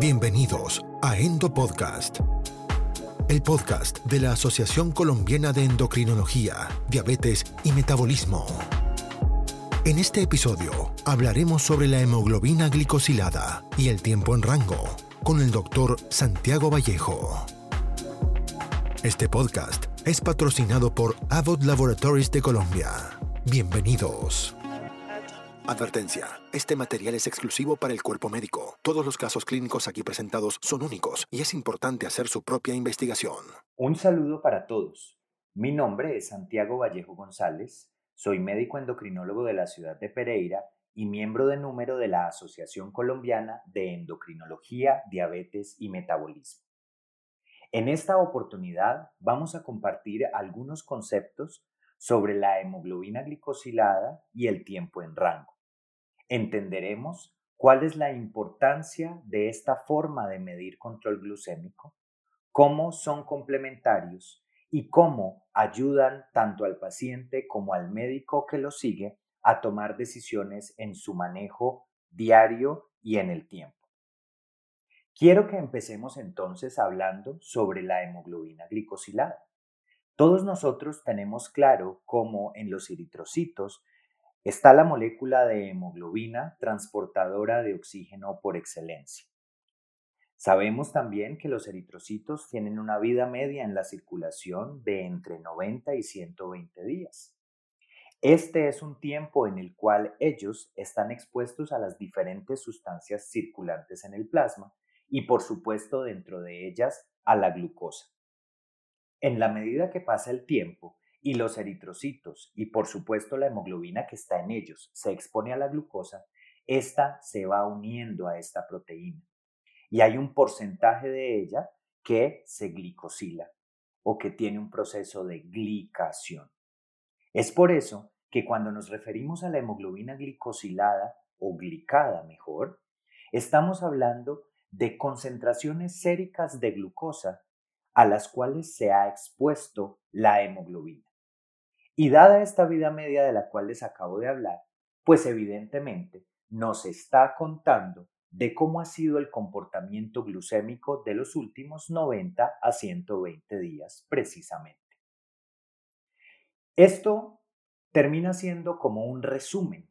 Bienvenidos a Endo Podcast, el podcast de la Asociación Colombiana de Endocrinología, Diabetes y Metabolismo. En este episodio hablaremos sobre la hemoglobina glicosilada y el tiempo en rango con el doctor Santiago Vallejo. Este podcast es patrocinado por Abbott Laboratories de Colombia. Bienvenidos. Advertencia. Este material es exclusivo para el cuerpo médico. Todos los casos clínicos aquí presentados son únicos y es importante hacer su propia investigación. Un saludo para todos. Mi nombre es Santiago Vallejo González. Soy médico endocrinólogo de la ciudad de Pereira y miembro de número de la Asociación Colombiana de Endocrinología, Diabetes y Metabolismo. En esta oportunidad vamos a compartir algunos conceptos sobre la hemoglobina glicosilada y el tiempo en rango entenderemos cuál es la importancia de esta forma de medir control glucémico, cómo son complementarios y cómo ayudan tanto al paciente como al médico que lo sigue a tomar decisiones en su manejo diario y en el tiempo. Quiero que empecemos entonces hablando sobre la hemoglobina glicosilada. Todos nosotros tenemos claro cómo en los eritrocitos está la molécula de hemoglobina transportadora de oxígeno por excelencia. Sabemos también que los eritrocitos tienen una vida media en la circulación de entre 90 y 120 días. Este es un tiempo en el cual ellos están expuestos a las diferentes sustancias circulantes en el plasma y por supuesto dentro de ellas a la glucosa. En la medida que pasa el tiempo, y los eritrocitos y por supuesto la hemoglobina que está en ellos se expone a la glucosa, esta se va uniendo a esta proteína y hay un porcentaje de ella que se glicosila o que tiene un proceso de glicación. Es por eso que cuando nos referimos a la hemoglobina glicosilada o glicada mejor, estamos hablando de concentraciones séricas de glucosa a las cuales se ha expuesto la hemoglobina. Y dada esta vida media de la cual les acabo de hablar, pues evidentemente nos está contando de cómo ha sido el comportamiento glucémico de los últimos 90 a 120 días precisamente. Esto termina siendo como un resumen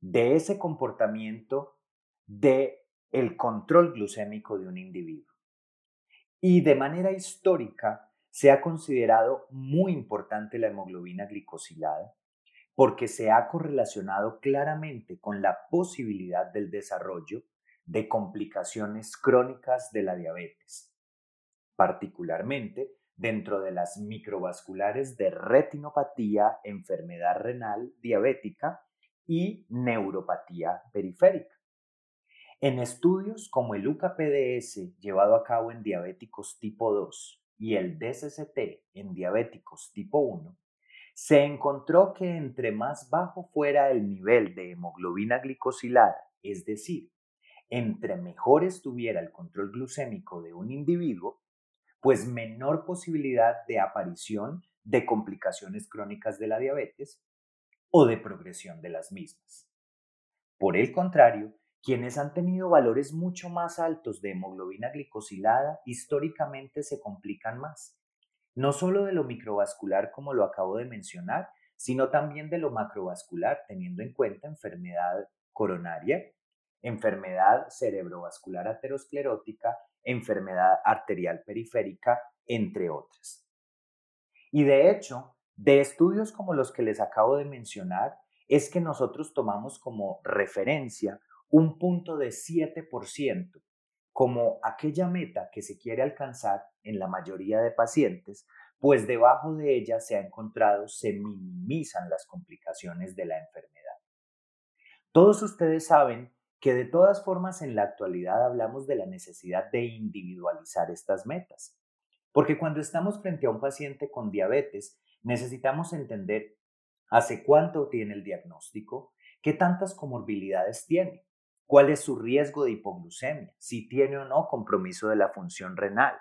de ese comportamiento de el control glucémico de un individuo. Y de manera histórica se ha considerado muy importante la hemoglobina glicosilada porque se ha correlacionado claramente con la posibilidad del desarrollo de complicaciones crónicas de la diabetes, particularmente dentro de las microvasculares de retinopatía, enfermedad renal diabética y neuropatía periférica. En estudios como el UCAPDS llevado a cabo en diabéticos tipo 2 y el DCCT en diabéticos tipo 1, se encontró que entre más bajo fuera el nivel de hemoglobina glicosilada, es decir, entre mejor estuviera el control glucémico de un individuo, pues menor posibilidad de aparición de complicaciones crónicas de la diabetes o de progresión de las mismas. Por el contrario, quienes han tenido valores mucho más altos de hemoglobina glicosilada históricamente se complican más, no solo de lo microvascular como lo acabo de mencionar, sino también de lo macrovascular, teniendo en cuenta enfermedad coronaria, enfermedad cerebrovascular aterosclerótica, enfermedad arterial periférica, entre otras. Y de hecho, de estudios como los que les acabo de mencionar, es que nosotros tomamos como referencia un punto de 7% como aquella meta que se quiere alcanzar en la mayoría de pacientes, pues debajo de ella se ha encontrado se minimizan las complicaciones de la enfermedad. Todos ustedes saben que de todas formas en la actualidad hablamos de la necesidad de individualizar estas metas, porque cuando estamos frente a un paciente con diabetes necesitamos entender hace cuánto tiene el diagnóstico, qué tantas comorbilidades tiene, cuál es su riesgo de hipoglucemia, si tiene o no compromiso de la función renal,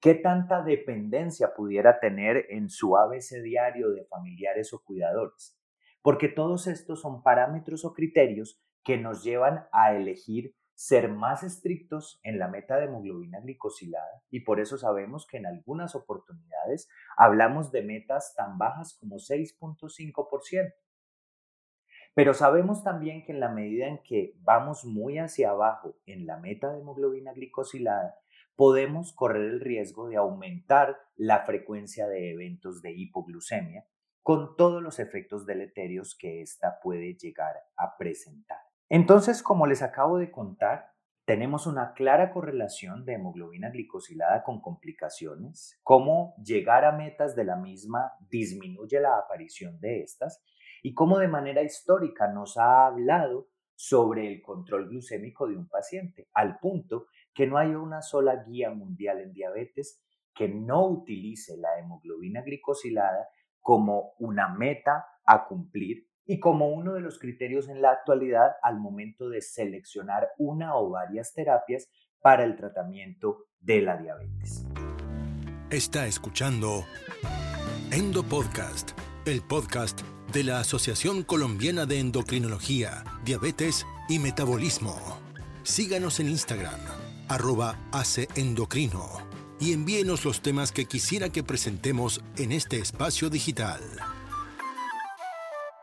qué tanta dependencia pudiera tener en su ABC diario de familiares o cuidadores. Porque todos estos son parámetros o criterios que nos llevan a elegir ser más estrictos en la meta de hemoglobina glicosilada y por eso sabemos que en algunas oportunidades hablamos de metas tan bajas como 6.5%. Pero sabemos también que en la medida en que vamos muy hacia abajo en la meta de hemoglobina glicosilada, podemos correr el riesgo de aumentar la frecuencia de eventos de hipoglucemia con todos los efectos deleterios que ésta puede llegar a presentar. Entonces, como les acabo de contar, tenemos una clara correlación de hemoglobina glicosilada con complicaciones, cómo llegar a metas de la misma disminuye la aparición de estas y cómo de manera histórica nos ha hablado sobre el control glucémico de un paciente, al punto que no hay una sola guía mundial en diabetes que no utilice la hemoglobina glicosilada como una meta a cumplir y como uno de los criterios en la actualidad al momento de seleccionar una o varias terapias para el tratamiento de la diabetes. Está escuchando Endo Podcast, el podcast de la Asociación Colombiana de Endocrinología, Diabetes y Metabolismo. Síganos en Instagram, arroba aceendocrino y envíenos los temas que quisiera que presentemos en este espacio digital.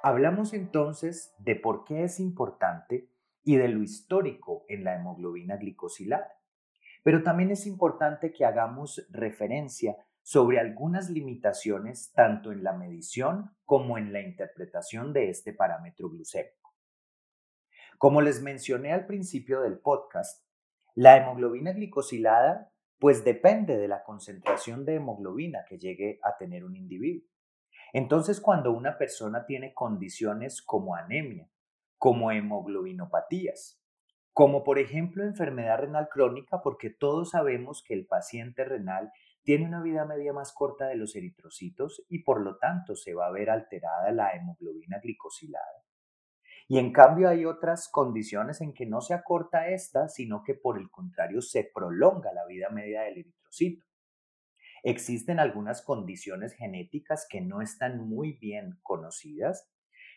Hablamos entonces de por qué es importante y de lo histórico en la hemoglobina glicosilada. Pero también es importante que hagamos referencia sobre algunas limitaciones tanto en la medición como en la interpretación de este parámetro glucémico. Como les mencioné al principio del podcast, la hemoglobina glicosilada pues depende de la concentración de hemoglobina que llegue a tener un individuo. Entonces, cuando una persona tiene condiciones como anemia, como hemoglobinopatías, como por ejemplo enfermedad renal crónica, porque todos sabemos que el paciente renal tiene una vida media más corta de los eritrocitos y por lo tanto se va a ver alterada la hemoglobina glicosilada. Y en cambio hay otras condiciones en que no se acorta esta, sino que por el contrario se prolonga la vida media del eritrocito. Existen algunas condiciones genéticas que no están muy bien conocidas,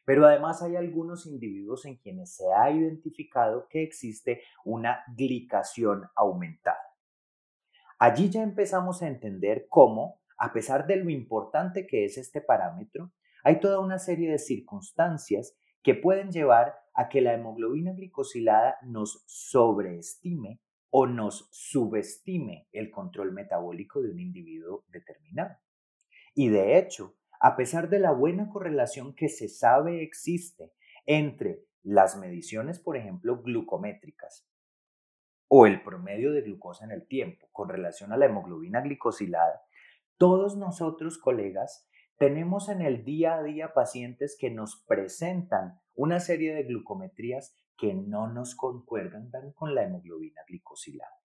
pero además hay algunos individuos en quienes se ha identificado que existe una glicación aumentada. Allí ya empezamos a entender cómo, a pesar de lo importante que es este parámetro, hay toda una serie de circunstancias que pueden llevar a que la hemoglobina glicosilada nos sobreestime o nos subestime el control metabólico de un individuo determinado. Y de hecho, a pesar de la buena correlación que se sabe existe entre las mediciones, por ejemplo, glucométricas o el promedio de glucosa en el tiempo con relación a la hemoglobina glicosilada, todos nosotros, colegas, tenemos en el día a día pacientes que nos presentan una serie de glucometrías que no nos concuerdan con la hemoglobina glicosilada.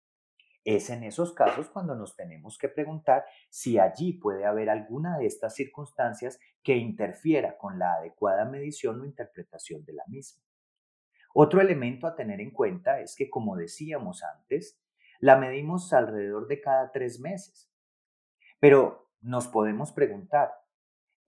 Es en esos casos cuando nos tenemos que preguntar si allí puede haber alguna de estas circunstancias que interfiera con la adecuada medición o interpretación de la misma. Otro elemento a tener en cuenta es que, como decíamos antes, la medimos alrededor de cada tres meses. Pero nos podemos preguntar,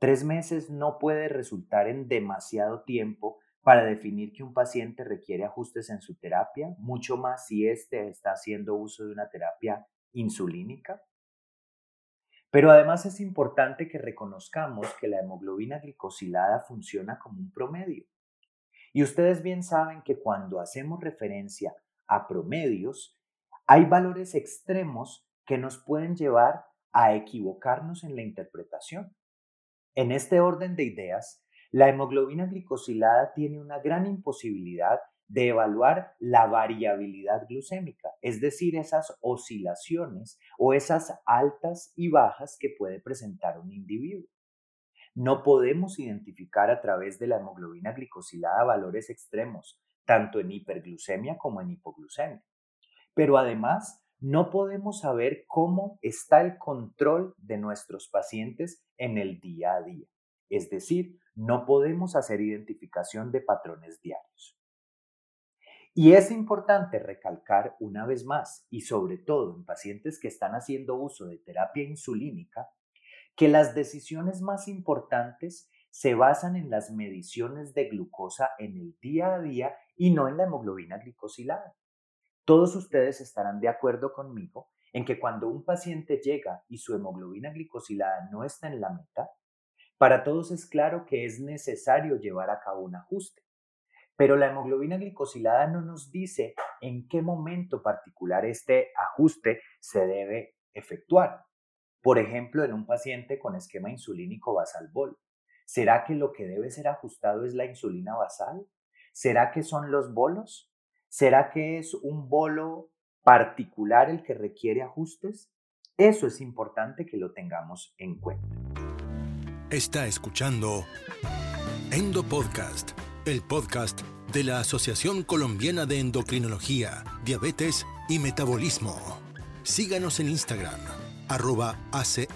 Tres meses no puede resultar en demasiado tiempo para definir que un paciente requiere ajustes en su terapia, mucho más si éste está haciendo uso de una terapia insulínica. Pero además es importante que reconozcamos que la hemoglobina glicosilada funciona como un promedio. Y ustedes bien saben que cuando hacemos referencia a promedios, hay valores extremos que nos pueden llevar a equivocarnos en la interpretación. En este orden de ideas, la hemoglobina glicosilada tiene una gran imposibilidad de evaluar la variabilidad glucémica, es decir, esas oscilaciones o esas altas y bajas que puede presentar un individuo. No podemos identificar a través de la hemoglobina glicosilada valores extremos, tanto en hiperglucemia como en hipoglucemia. Pero además, no podemos saber cómo está el control de nuestros pacientes en el día a día. Es decir, no podemos hacer identificación de patrones diarios. Y es importante recalcar una vez más, y sobre todo en pacientes que están haciendo uso de terapia insulínica, que las decisiones más importantes se basan en las mediciones de glucosa en el día a día y no en la hemoglobina glicosilada. Todos ustedes estarán de acuerdo conmigo en que cuando un paciente llega y su hemoglobina glicosilada no está en la meta, para todos es claro que es necesario llevar a cabo un ajuste. Pero la hemoglobina glicosilada no nos dice en qué momento particular este ajuste se debe efectuar. Por ejemplo, en un paciente con esquema insulínico basal bol. ¿Será que lo que debe ser ajustado es la insulina basal? ¿Será que son los bolos? ¿Será que es un bolo particular el que requiere ajustes? Eso es importante que lo tengamos en cuenta. Está escuchando Endo Podcast, el podcast de la Asociación Colombiana de Endocrinología, Diabetes y Metabolismo. Síganos en Instagram, arroba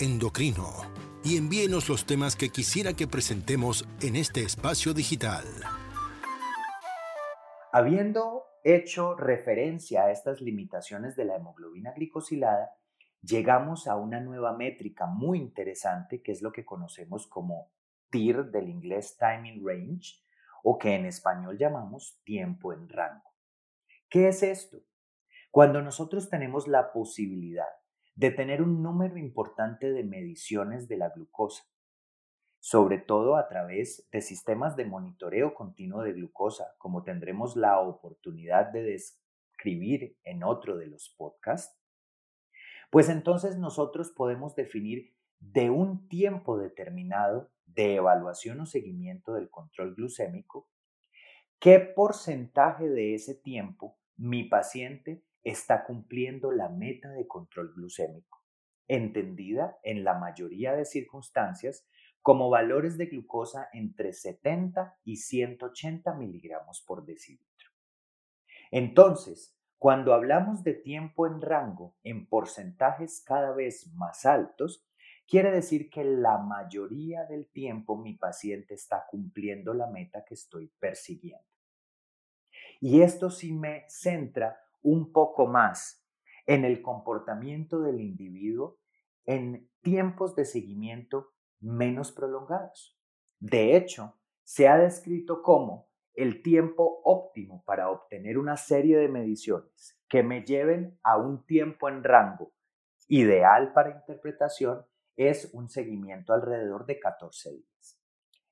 Endocrino, y envíenos los temas que quisiera que presentemos en este espacio digital. Habiendo hecho referencia a estas limitaciones de la hemoglobina glicosilada, llegamos a una nueva métrica muy interesante que es lo que conocemos como TIR del inglés Timing Range o que en español llamamos tiempo en rango. ¿Qué es esto? Cuando nosotros tenemos la posibilidad de tener un número importante de mediciones de la glucosa, sobre todo a través de sistemas de monitoreo continuo de glucosa, como tendremos la oportunidad de describir en otro de los podcasts, pues entonces nosotros podemos definir de un tiempo determinado de evaluación o seguimiento del control glucémico, qué porcentaje de ese tiempo mi paciente está cumpliendo la meta de control glucémico, entendida en la mayoría de circunstancias como valores de glucosa entre 70 y 180 miligramos por decilitro. Entonces, cuando hablamos de tiempo en rango en porcentajes cada vez más altos, quiere decir que la mayoría del tiempo mi paciente está cumpliendo la meta que estoy persiguiendo. Y esto sí me centra un poco más en el comportamiento del individuo en tiempos de seguimiento menos prolongados. De hecho, se ha descrito como el tiempo óptimo para obtener una serie de mediciones que me lleven a un tiempo en rango ideal para interpretación es un seguimiento alrededor de 14 días.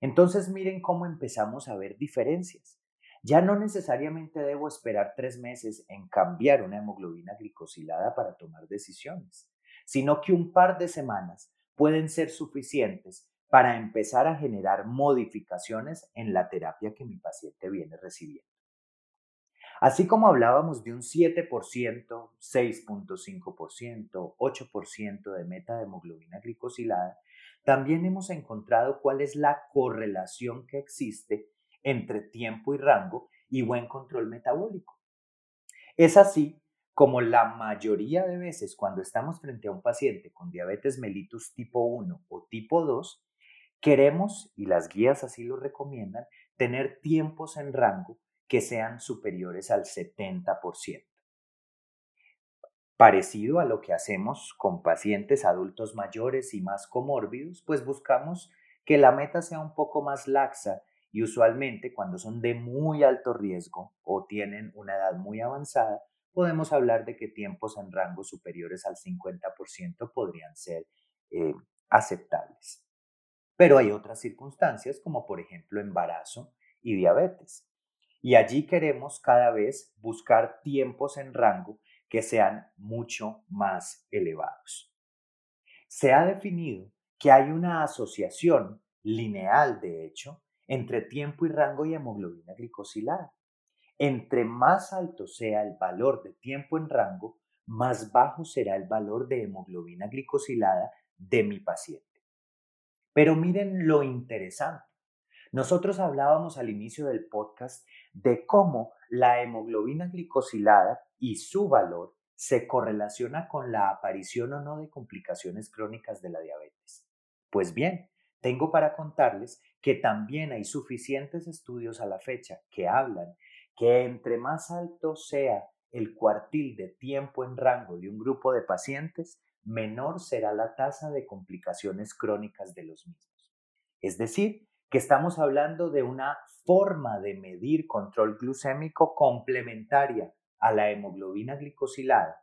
Entonces miren cómo empezamos a ver diferencias. Ya no necesariamente debo esperar tres meses en cambiar una hemoglobina glicosilada para tomar decisiones, sino que un par de semanas pueden ser suficientes para empezar a generar modificaciones en la terapia que mi paciente viene recibiendo. Así como hablábamos de un 7%, 6.5%, 8% de meta de hemoglobina glicosilada, también hemos encontrado cuál es la correlación que existe entre tiempo y rango y buen control metabólico. Es así como la mayoría de veces cuando estamos frente a un paciente con diabetes mellitus tipo 1 o tipo 2, Queremos, y las guías así lo recomiendan, tener tiempos en rango que sean superiores al 70%. Parecido a lo que hacemos con pacientes adultos mayores y más comórbidos, pues buscamos que la meta sea un poco más laxa y usualmente cuando son de muy alto riesgo o tienen una edad muy avanzada, podemos hablar de que tiempos en rango superiores al 50% podrían ser eh, aceptables. Pero hay otras circunstancias como por ejemplo embarazo y diabetes. Y allí queremos cada vez buscar tiempos en rango que sean mucho más elevados. Se ha definido que hay una asociación lineal, de hecho, entre tiempo y rango y hemoglobina glicosilada. Entre más alto sea el valor de tiempo en rango, más bajo será el valor de hemoglobina glicosilada de mi paciente. Pero miren lo interesante. Nosotros hablábamos al inicio del podcast de cómo la hemoglobina glicosilada y su valor se correlaciona con la aparición o no de complicaciones crónicas de la diabetes. Pues bien, tengo para contarles que también hay suficientes estudios a la fecha que hablan que entre más alto sea el cuartil de tiempo en rango de un grupo de pacientes, menor será la tasa de complicaciones crónicas de los mismos. Es decir, que estamos hablando de una forma de medir control glucémico complementaria a la hemoglobina glicosilada,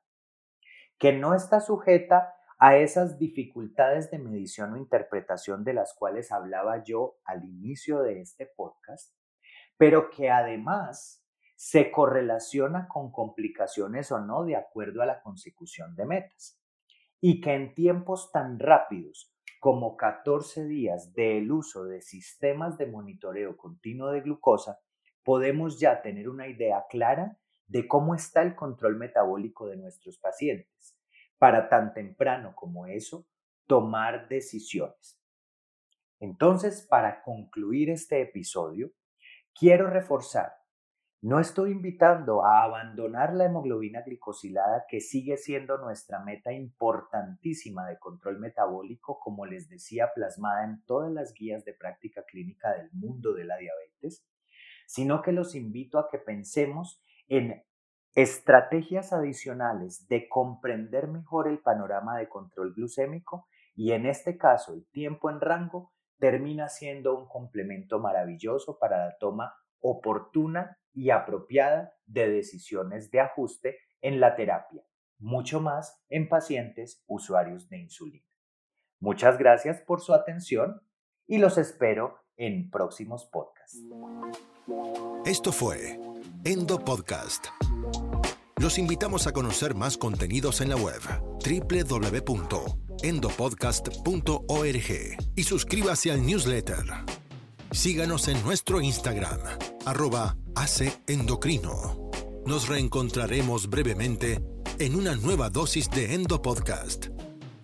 que no está sujeta a esas dificultades de medición o interpretación de las cuales hablaba yo al inicio de este podcast, pero que además se correlaciona con complicaciones o no de acuerdo a la consecución de metas, y que en tiempos tan rápidos como 14 días del uso de sistemas de monitoreo continuo de glucosa, podemos ya tener una idea clara de cómo está el control metabólico de nuestros pacientes, para tan temprano como eso, tomar decisiones. Entonces, para concluir este episodio, quiero reforzar no estoy invitando a abandonar la hemoglobina glicosilada, que sigue siendo nuestra meta importantísima de control metabólico, como les decía, plasmada en todas las guías de práctica clínica del mundo de la diabetes, sino que los invito a que pensemos en estrategias adicionales de comprender mejor el panorama de control glucémico y en este caso el tiempo en rango termina siendo un complemento maravilloso para la toma oportuna y apropiada de decisiones de ajuste en la terapia, mucho más en pacientes usuarios de insulina. Muchas gracias por su atención y los espero en próximos podcasts. Esto fue Endo Podcast. Los invitamos a conocer más contenidos en la web www.endopodcast.org y suscríbase al newsletter. Síganos en nuestro Instagram, arroba Endocrino. Nos reencontraremos brevemente en una nueva dosis de Endo Podcast.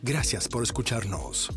Gracias por escucharnos.